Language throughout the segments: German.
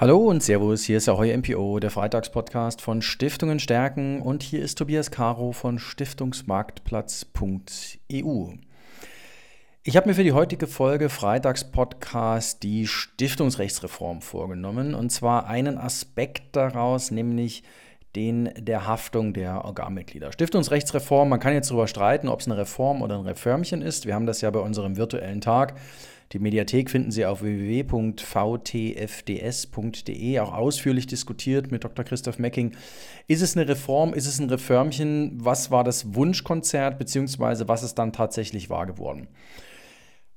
Hallo und Servus, hier ist der Heuer MPO, der Freitagspodcast von Stiftungen stärken und hier ist Tobias Caro von Stiftungsmarktplatz.eu. Ich habe mir für die heutige Folge Freitagspodcast die Stiftungsrechtsreform vorgenommen und zwar einen Aspekt daraus, nämlich den der Haftung der Organmitglieder. Stiftungsrechtsreform, man kann jetzt darüber streiten, ob es eine Reform oder ein Reformchen ist. Wir haben das ja bei unserem virtuellen Tag die Mediathek finden Sie auf www.vtfds.de, auch ausführlich diskutiert mit Dr. Christoph Mecking. Ist es eine Reform, ist es ein Reformchen? Was war das Wunschkonzert, beziehungsweise was ist dann tatsächlich wahr geworden?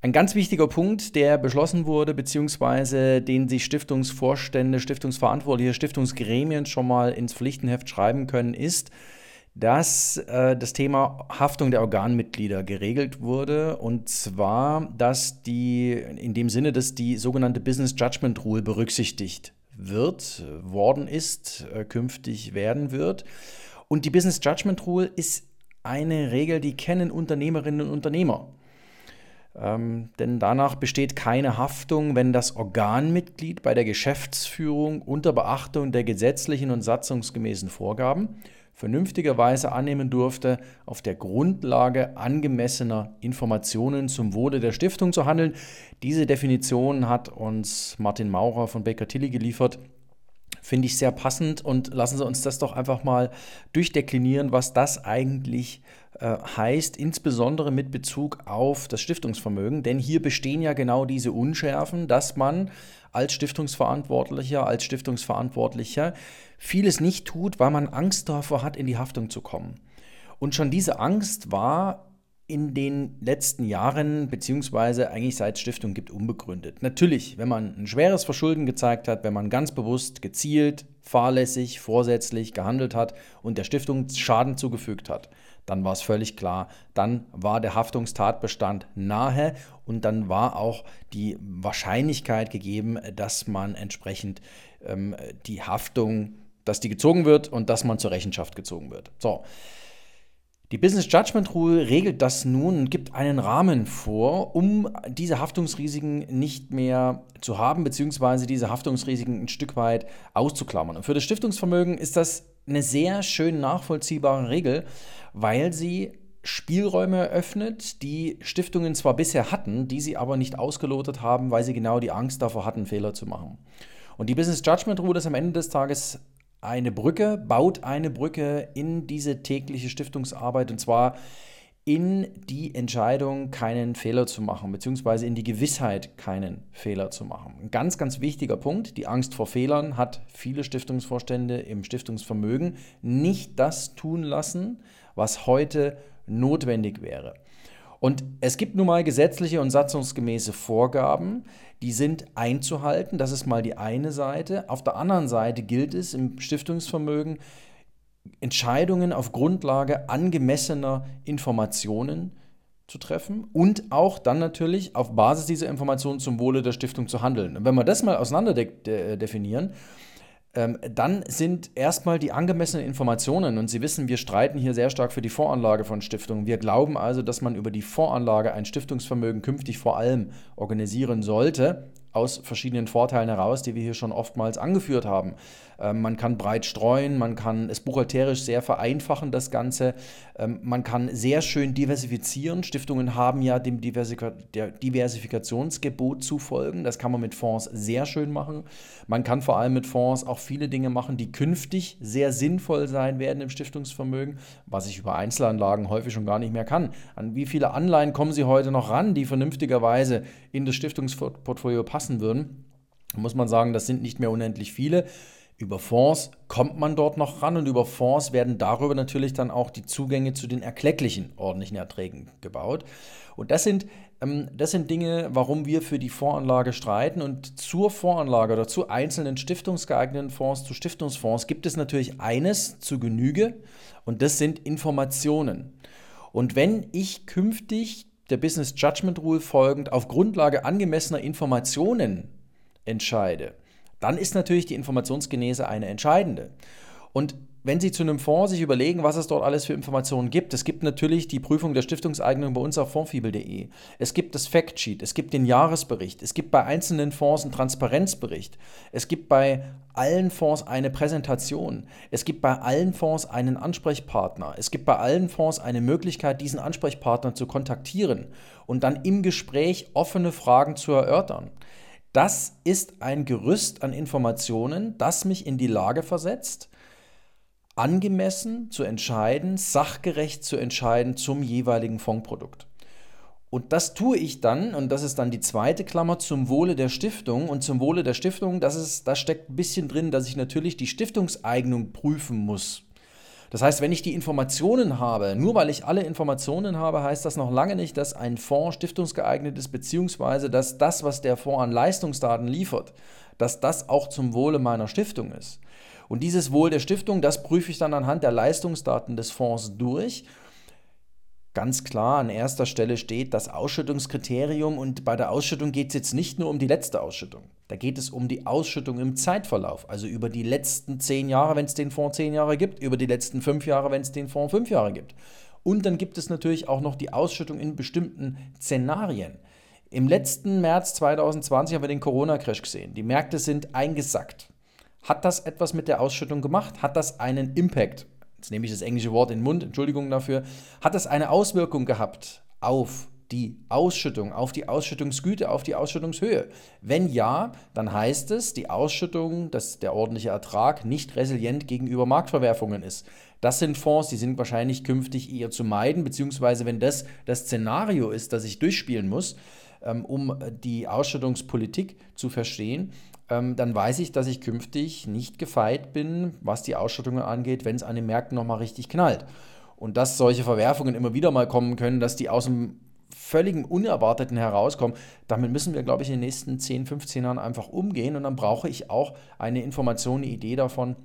Ein ganz wichtiger Punkt, der beschlossen wurde, beziehungsweise den sich Stiftungsvorstände, Stiftungsverantwortliche, Stiftungsgremien schon mal ins Pflichtenheft schreiben können, ist, dass äh, das Thema Haftung der Organmitglieder geregelt wurde. Und zwar, dass die, in dem Sinne, dass die sogenannte Business Judgment Rule berücksichtigt wird, worden ist, äh, künftig werden wird. Und die Business Judgment Rule ist eine Regel, die kennen Unternehmerinnen und Unternehmer. Ähm, denn danach besteht keine Haftung, wenn das Organmitglied bei der Geschäftsführung unter Beachtung der gesetzlichen und satzungsgemäßen Vorgaben vernünftigerweise annehmen durfte, auf der Grundlage angemessener Informationen zum Wohle der Stiftung zu handeln. Diese Definition hat uns Martin Maurer von Baker Tilly geliefert. Finde ich sehr passend und lassen Sie uns das doch einfach mal durchdeklinieren, was das eigentlich äh, heißt, insbesondere mit Bezug auf das Stiftungsvermögen. Denn hier bestehen ja genau diese Unschärfen, dass man als Stiftungsverantwortlicher, als Stiftungsverantwortlicher vieles nicht tut, weil man Angst davor hat, in die Haftung zu kommen. Und schon diese Angst war in den letzten Jahren, beziehungsweise eigentlich seit Stiftung gibt, unbegründet. Natürlich, wenn man ein schweres Verschulden gezeigt hat, wenn man ganz bewusst, gezielt, fahrlässig, vorsätzlich gehandelt hat und der Stiftung Schaden zugefügt hat, dann war es völlig klar, dann war der Haftungstatbestand nahe und dann war auch die Wahrscheinlichkeit gegeben, dass man entsprechend ähm, die Haftung, dass die gezogen wird und dass man zur Rechenschaft gezogen wird. So. Die Business Judgment Rule regelt das nun und gibt einen Rahmen vor, um diese Haftungsrisiken nicht mehr zu haben, beziehungsweise diese Haftungsrisiken ein Stück weit auszuklammern. Und für das Stiftungsvermögen ist das eine sehr schön nachvollziehbare Regel, weil sie Spielräume eröffnet, die Stiftungen zwar bisher hatten, die sie aber nicht ausgelotet haben, weil sie genau die Angst davor hatten, Fehler zu machen. Und die Business Judgment Rule ist am Ende des Tages eine Brücke, baut eine Brücke in diese tägliche Stiftungsarbeit und zwar in die Entscheidung, keinen Fehler zu machen, beziehungsweise in die Gewissheit, keinen Fehler zu machen. Ein ganz, ganz wichtiger Punkt. Die Angst vor Fehlern hat viele Stiftungsvorstände im Stiftungsvermögen nicht das tun lassen, was heute notwendig wäre. Und es gibt nun mal gesetzliche und satzungsgemäße Vorgaben, die sind einzuhalten. Das ist mal die eine Seite. Auf der anderen Seite gilt es im Stiftungsvermögen, Entscheidungen auf Grundlage angemessener Informationen zu treffen und auch dann natürlich auf Basis dieser Informationen zum Wohle der Stiftung zu handeln. Und wenn wir das mal auseinander de definieren, ähm, dann sind erstmal die angemessenen Informationen, und Sie wissen, wir streiten hier sehr stark für die Voranlage von Stiftungen. Wir glauben also, dass man über die Voranlage ein Stiftungsvermögen künftig vor allem organisieren sollte, aus verschiedenen Vorteilen heraus, die wir hier schon oftmals angeführt haben. Ähm, man kann breit streuen, man kann es buchhalterisch sehr vereinfachen, das Ganze. Ähm, man kann sehr schön diversifizieren. Stiftungen haben ja dem Diversifika Diversifikationsgebot zu folgen. Das kann man mit Fonds sehr schön machen. Man kann vor allem mit Fonds auch viele Dinge machen, die künftig sehr sinnvoll sein werden im Stiftungsvermögen, was ich über Einzelanlagen häufig schon gar nicht mehr kann. An wie viele Anleihen kommen Sie heute noch ran, die vernünftigerweise in das Stiftungsportfolio passen würden? muss man sagen, das sind nicht mehr unendlich viele. Über Fonds kommt man dort noch ran und über Fonds werden darüber natürlich dann auch die Zugänge zu den erklecklichen ordentlichen Erträgen gebaut. Und das sind, ähm, das sind Dinge, warum wir für die Voranlage streiten. Und zur Voranlage oder zu einzelnen stiftungsgeeigneten Fonds, zu Stiftungsfonds gibt es natürlich eines zu Genüge und das sind Informationen. Und wenn ich künftig der Business Judgment Rule folgend auf Grundlage angemessener Informationen entscheide, dann ist natürlich die Informationsgenese eine entscheidende. Und wenn Sie zu einem Fonds sich überlegen, was es dort alles für Informationen gibt, es gibt natürlich die Prüfung der Stiftungseignung bei uns auf fondfibel.de. Es gibt das Factsheet, es gibt den Jahresbericht, es gibt bei einzelnen Fonds einen Transparenzbericht, es gibt bei allen Fonds eine Präsentation, es gibt bei allen Fonds einen Ansprechpartner, es gibt bei allen Fonds eine Möglichkeit, diesen Ansprechpartner zu kontaktieren und dann im Gespräch offene Fragen zu erörtern. Das ist ein Gerüst an Informationen, das mich in die Lage versetzt, angemessen zu entscheiden, sachgerecht zu entscheiden zum jeweiligen Fondsprodukt. Und das tue ich dann, und das ist dann die zweite Klammer, zum Wohle der Stiftung. Und zum Wohle der Stiftung, das ist, da steckt ein bisschen drin, dass ich natürlich die Stiftungseignung prüfen muss. Das heißt, wenn ich die Informationen habe, nur weil ich alle Informationen habe, heißt das noch lange nicht, dass ein Fonds stiftungsgeeignet ist, beziehungsweise dass das, was der Fonds an Leistungsdaten liefert, dass das auch zum Wohle meiner Stiftung ist. Und dieses Wohl der Stiftung, das prüfe ich dann anhand der Leistungsdaten des Fonds durch. Ganz klar an erster Stelle steht das Ausschüttungskriterium und bei der Ausschüttung geht es jetzt nicht nur um die letzte Ausschüttung. Da geht es um die Ausschüttung im Zeitverlauf, also über die letzten zehn Jahre, wenn es den Fonds zehn Jahre gibt, über die letzten fünf Jahre, wenn es den Fonds fünf Jahre gibt. Und dann gibt es natürlich auch noch die Ausschüttung in bestimmten Szenarien. Im letzten März 2020 haben wir den Corona-Crash gesehen. Die Märkte sind eingesackt. Hat das etwas mit der Ausschüttung gemacht? Hat das einen Impact? Jetzt nehme ich das englische Wort in den Mund, Entschuldigung dafür. Hat das eine Auswirkung gehabt auf die Ausschüttung, auf die Ausschüttungsgüte, auf die Ausschüttungshöhe? Wenn ja, dann heißt es, die Ausschüttung, dass der ordentliche Ertrag nicht resilient gegenüber Marktverwerfungen ist. Das sind Fonds, die sind wahrscheinlich künftig eher zu meiden, beziehungsweise wenn das das Szenario ist, das ich durchspielen muss, ähm, um die Ausschüttungspolitik zu verstehen, ähm, dann weiß ich, dass ich künftig nicht gefeit bin, was die Ausstattungen angeht, wenn es an den Märkten nochmal richtig knallt. Und dass solche Verwerfungen immer wieder mal kommen können, dass die aus dem völligen Unerwarteten herauskommen, damit müssen wir, glaube ich, in den nächsten 10, 15 Jahren einfach umgehen. Und dann brauche ich auch eine Information, eine Idee davon,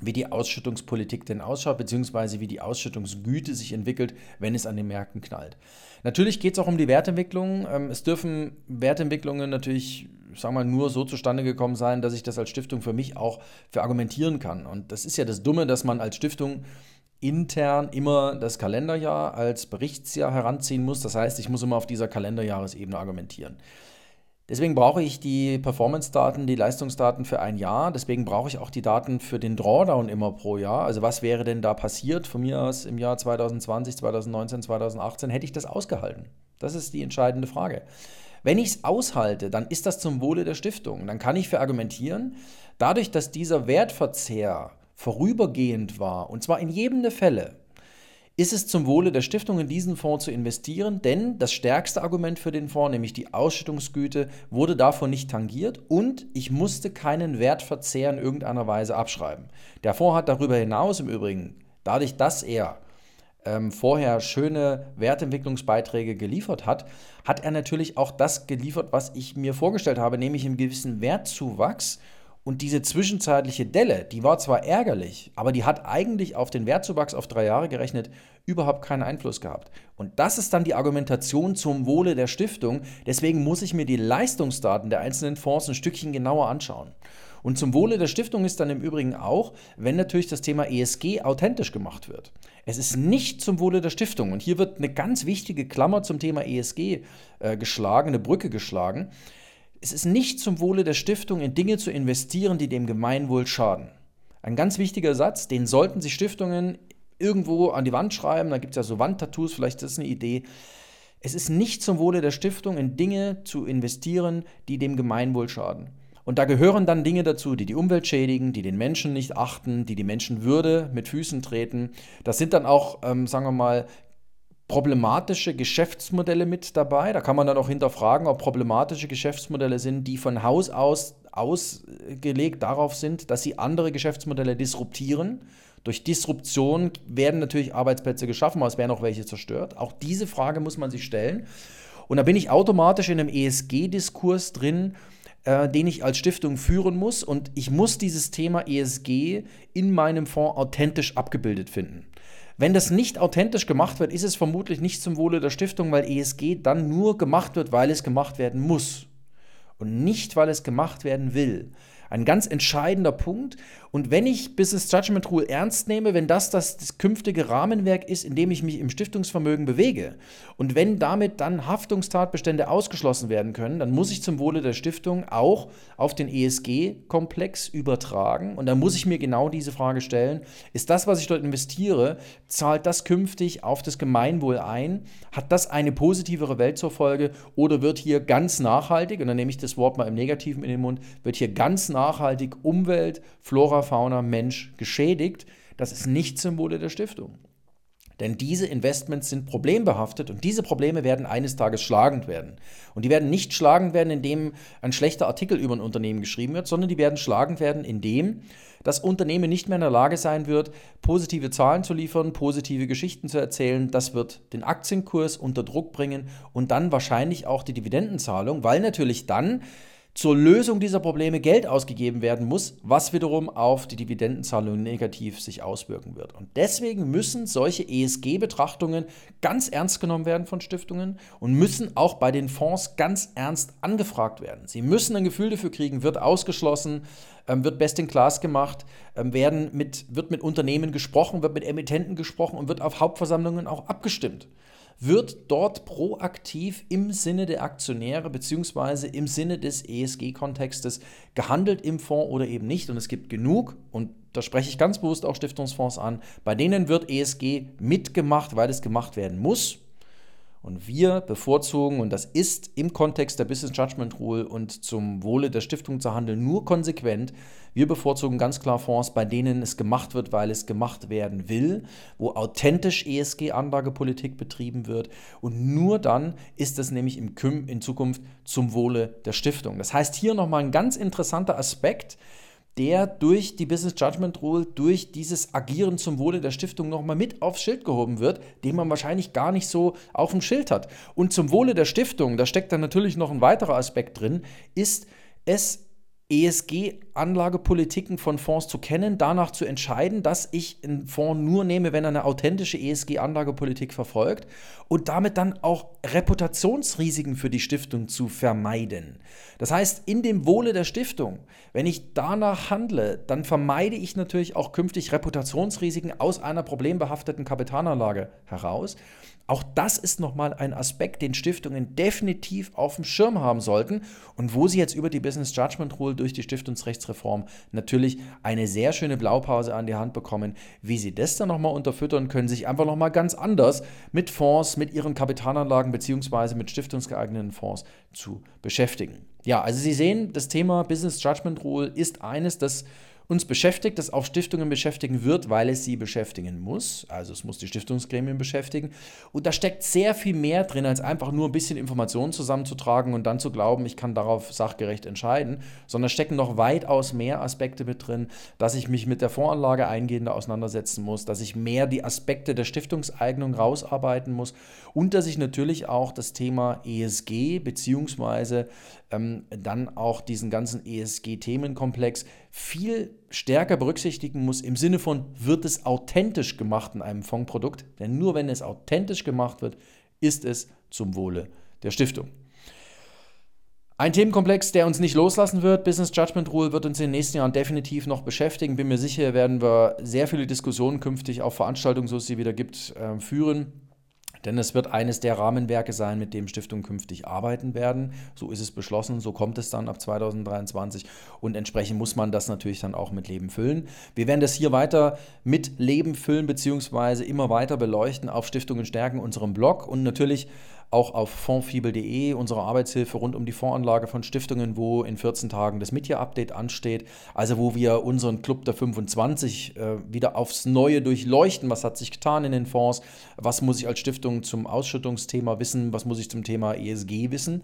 wie die Ausschüttungspolitik denn ausschaut, beziehungsweise wie die Ausschüttungsgüte sich entwickelt, wenn es an den Märkten knallt. Natürlich geht es auch um die Wertentwicklung. Ähm, es dürfen Wertentwicklungen natürlich, sagen wir mal, nur so zustande gekommen sein, dass ich das als Stiftung für mich auch verargumentieren kann. Und das ist ja das Dumme, dass man als Stiftung intern immer das Kalenderjahr als Berichtsjahr heranziehen muss. Das heißt, ich muss immer auf dieser Kalenderjahresebene argumentieren. Deswegen brauche ich die Performance-Daten, die Leistungsdaten für ein Jahr. Deswegen brauche ich auch die Daten für den Drawdown immer pro Jahr. Also was wäre denn da passiert von mir aus im Jahr 2020, 2019, 2018? Hätte ich das ausgehalten? Das ist die entscheidende Frage. Wenn ich es aushalte, dann ist das zum Wohle der Stiftung. Dann kann ich verargumentieren, dadurch, dass dieser Wertverzehr vorübergehend war, und zwar in jedem der Fälle, ist es zum Wohle der Stiftung in diesen Fonds zu investieren, denn das stärkste Argument für den Fonds, nämlich die Ausschüttungsgüte, wurde davon nicht tangiert und ich musste keinen Wertverzehr in irgendeiner Weise abschreiben. Der Fonds hat darüber hinaus im Übrigen, dadurch, dass er ähm, vorher schöne Wertentwicklungsbeiträge geliefert hat, hat er natürlich auch das geliefert, was ich mir vorgestellt habe, nämlich einen gewissen Wertzuwachs und diese zwischenzeitliche Delle, die war zwar ärgerlich, aber die hat eigentlich auf den Wertzuwachs auf drei Jahre gerechnet überhaupt keinen Einfluss gehabt. Und das ist dann die Argumentation zum Wohle der Stiftung. Deswegen muss ich mir die Leistungsdaten der einzelnen Fonds ein Stückchen genauer anschauen. Und zum Wohle der Stiftung ist dann im Übrigen auch, wenn natürlich das Thema ESG authentisch gemacht wird. Es ist nicht zum Wohle der Stiftung. Und hier wird eine ganz wichtige Klammer zum Thema ESG äh, geschlagen, eine Brücke geschlagen. Es ist nicht zum Wohle der Stiftung, in Dinge zu investieren, die dem Gemeinwohl schaden. Ein ganz wichtiger Satz, den sollten sich Stiftungen irgendwo an die Wand schreiben. Da gibt es ja so Wandtattoos, vielleicht ist das eine Idee. Es ist nicht zum Wohle der Stiftung, in Dinge zu investieren, die dem Gemeinwohl schaden. Und da gehören dann Dinge dazu, die die Umwelt schädigen, die den Menschen nicht achten, die die Menschenwürde mit Füßen treten. Das sind dann auch, ähm, sagen wir mal, problematische Geschäftsmodelle mit dabei. Da kann man dann auch hinterfragen, ob problematische Geschäftsmodelle sind, die von Haus aus ausgelegt darauf sind, dass sie andere Geschäftsmodelle disruptieren. Durch Disruption werden natürlich Arbeitsplätze geschaffen, aber es werden auch welche zerstört. Auch diese Frage muss man sich stellen. Und da bin ich automatisch in einem ESG-Diskurs drin, äh, den ich als Stiftung führen muss. Und ich muss dieses Thema ESG in meinem Fonds authentisch abgebildet finden. Wenn das nicht authentisch gemacht wird, ist es vermutlich nicht zum Wohle der Stiftung, weil ESG dann nur gemacht wird, weil es gemacht werden muss und nicht, weil es gemacht werden will. Ein ganz entscheidender Punkt. Und wenn ich Business Judgment Rule ernst nehme, wenn das das, künftige Rahmenwerk ist, in dem ich mich im Stiftungsvermögen bewege und wenn damit dann Haftungstatbestände ausgeschlossen werden können, dann muss ich zum Wohle der Stiftung auch auf den ESG-Komplex übertragen. Und dann muss ich mir genau diese Frage stellen, ist das, was ich dort investiere, zahlt das künftig auf das Gemeinwohl ein? Hat das eine positivere Welt zur Folge oder wird hier ganz nachhaltig, und dann nehme ich das Wort mal im Negativen in den Mund, wird hier ganz nachhaltig Umwelt, Flora, Fauna, Mensch geschädigt? Das ist nicht Symbole der Stiftung. Denn diese Investments sind problembehaftet und diese Probleme werden eines Tages schlagend werden. Und die werden nicht schlagend werden, indem ein schlechter Artikel über ein Unternehmen geschrieben wird, sondern die werden schlagend werden, indem das Unternehmen nicht mehr in der Lage sein wird, positive Zahlen zu liefern, positive Geschichten zu erzählen. Das wird den Aktienkurs unter Druck bringen und dann wahrscheinlich auch die Dividendenzahlung, weil natürlich dann zur Lösung dieser Probleme Geld ausgegeben werden muss, was wiederum auf die Dividendenzahlung negativ sich auswirken wird. Und deswegen müssen solche ESG-Betrachtungen ganz ernst genommen werden von Stiftungen und müssen auch bei den Fonds ganz ernst angefragt werden. Sie müssen ein Gefühl dafür kriegen, wird ausgeschlossen, ähm, wird best in class gemacht, ähm, werden mit, wird mit Unternehmen gesprochen, wird mit Emittenten gesprochen und wird auf Hauptversammlungen auch abgestimmt wird dort proaktiv im Sinne der Aktionäre bzw. im Sinne des ESG-Kontextes gehandelt im Fonds oder eben nicht. Und es gibt genug, und da spreche ich ganz bewusst auch Stiftungsfonds an, bei denen wird ESG mitgemacht, weil es gemacht werden muss. Und wir bevorzugen, und das ist im Kontext der Business Judgment Rule und zum Wohle der Stiftung zu handeln, nur konsequent. Wir bevorzugen ganz klar Fonds, bei denen es gemacht wird, weil es gemacht werden will, wo authentisch ESG-Anlagepolitik betrieben wird. Und nur dann ist es nämlich im KÜM in Zukunft zum Wohle der Stiftung. Das heißt, hier nochmal ein ganz interessanter Aspekt der durch die Business Judgment Rule, durch dieses Agieren zum Wohle der Stiftung nochmal mit aufs Schild gehoben wird, den man wahrscheinlich gar nicht so auf dem Schild hat. Und zum Wohle der Stiftung, da steckt dann natürlich noch ein weiterer Aspekt drin, ist es ESG-Anlagepolitiken von Fonds zu kennen, danach zu entscheiden, dass ich einen Fonds nur nehme, wenn er eine authentische ESG-Anlagepolitik verfolgt und damit dann auch Reputationsrisiken für die Stiftung zu vermeiden. Das heißt, in dem Wohle der Stiftung, wenn ich danach handle, dann vermeide ich natürlich auch künftig Reputationsrisiken aus einer problembehafteten Kapitalanlage heraus. Auch das ist nochmal ein Aspekt, den Stiftungen definitiv auf dem Schirm haben sollten und wo sie jetzt über die Business Judgment Rule durch die Stiftungsrechtsreform natürlich eine sehr schöne Blaupause an die Hand bekommen. Wie sie das dann nochmal unterfüttern können, sich einfach nochmal ganz anders mit Fonds, mit ihren Kapitalanlagen bzw. mit stiftungsgeeigneten Fonds zu beschäftigen. Ja, also Sie sehen, das Thema Business Judgment Rule ist eines, das uns beschäftigt, das auch Stiftungen beschäftigen wird, weil es sie beschäftigen muss. Also es muss die Stiftungsgremien beschäftigen. Und da steckt sehr viel mehr drin, als einfach nur ein bisschen Informationen zusammenzutragen und dann zu glauben, ich kann darauf sachgerecht entscheiden, sondern stecken noch weitaus mehr Aspekte mit drin, dass ich mich mit der Voranlage eingehender auseinandersetzen muss, dass ich mehr die Aspekte der Stiftungseignung rausarbeiten muss und dass ich natürlich auch das Thema ESG beziehungsweise ähm, dann auch diesen ganzen ESG-Themenkomplex viel stärker berücksichtigen muss im Sinne von, wird es authentisch gemacht in einem Fondsprodukt? Denn nur wenn es authentisch gemacht wird, ist es zum Wohle der Stiftung. Ein Themenkomplex, der uns nicht loslassen wird. Business Judgment Rule wird uns in den nächsten Jahren definitiv noch beschäftigen. Bin mir sicher, werden wir sehr viele Diskussionen künftig auf Veranstaltungen, so es sie wieder gibt, äh, führen. Denn es wird eines der Rahmenwerke sein, mit dem Stiftungen künftig arbeiten werden. So ist es beschlossen, so kommt es dann ab 2023 und entsprechend muss man das natürlich dann auch mit Leben füllen. Wir werden das hier weiter mit Leben füllen beziehungsweise immer weiter beleuchten auf Stiftungen stärken, unserem Blog und natürlich auch auf fondfibel.de, unsere Arbeitshilfe rund um die Fondsanlage von Stiftungen, wo in 14 Tagen das Media-Update ansteht. Also wo wir unseren Club der 25 äh, wieder aufs Neue durchleuchten. Was hat sich getan in den Fonds? Was muss ich als Stiftung zum Ausschüttungsthema wissen? Was muss ich zum Thema ESG wissen?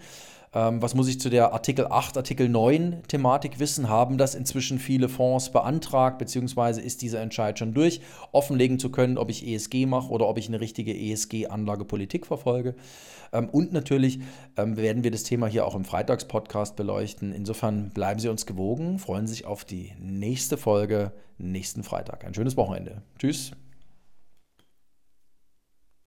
Ähm, was muss ich zu der Artikel 8, Artikel 9 Thematik wissen? Haben das inzwischen viele Fonds beantragt, beziehungsweise ist dieser Entscheid schon durch, offenlegen zu können, ob ich ESG mache oder ob ich eine richtige ESG-Anlagepolitik verfolge? Ähm, und natürlich ähm, werden wir das Thema hier auch im Freitagspodcast beleuchten. Insofern bleiben Sie uns gewogen, freuen sich auf die nächste Folge nächsten Freitag. Ein schönes Wochenende. Tschüss.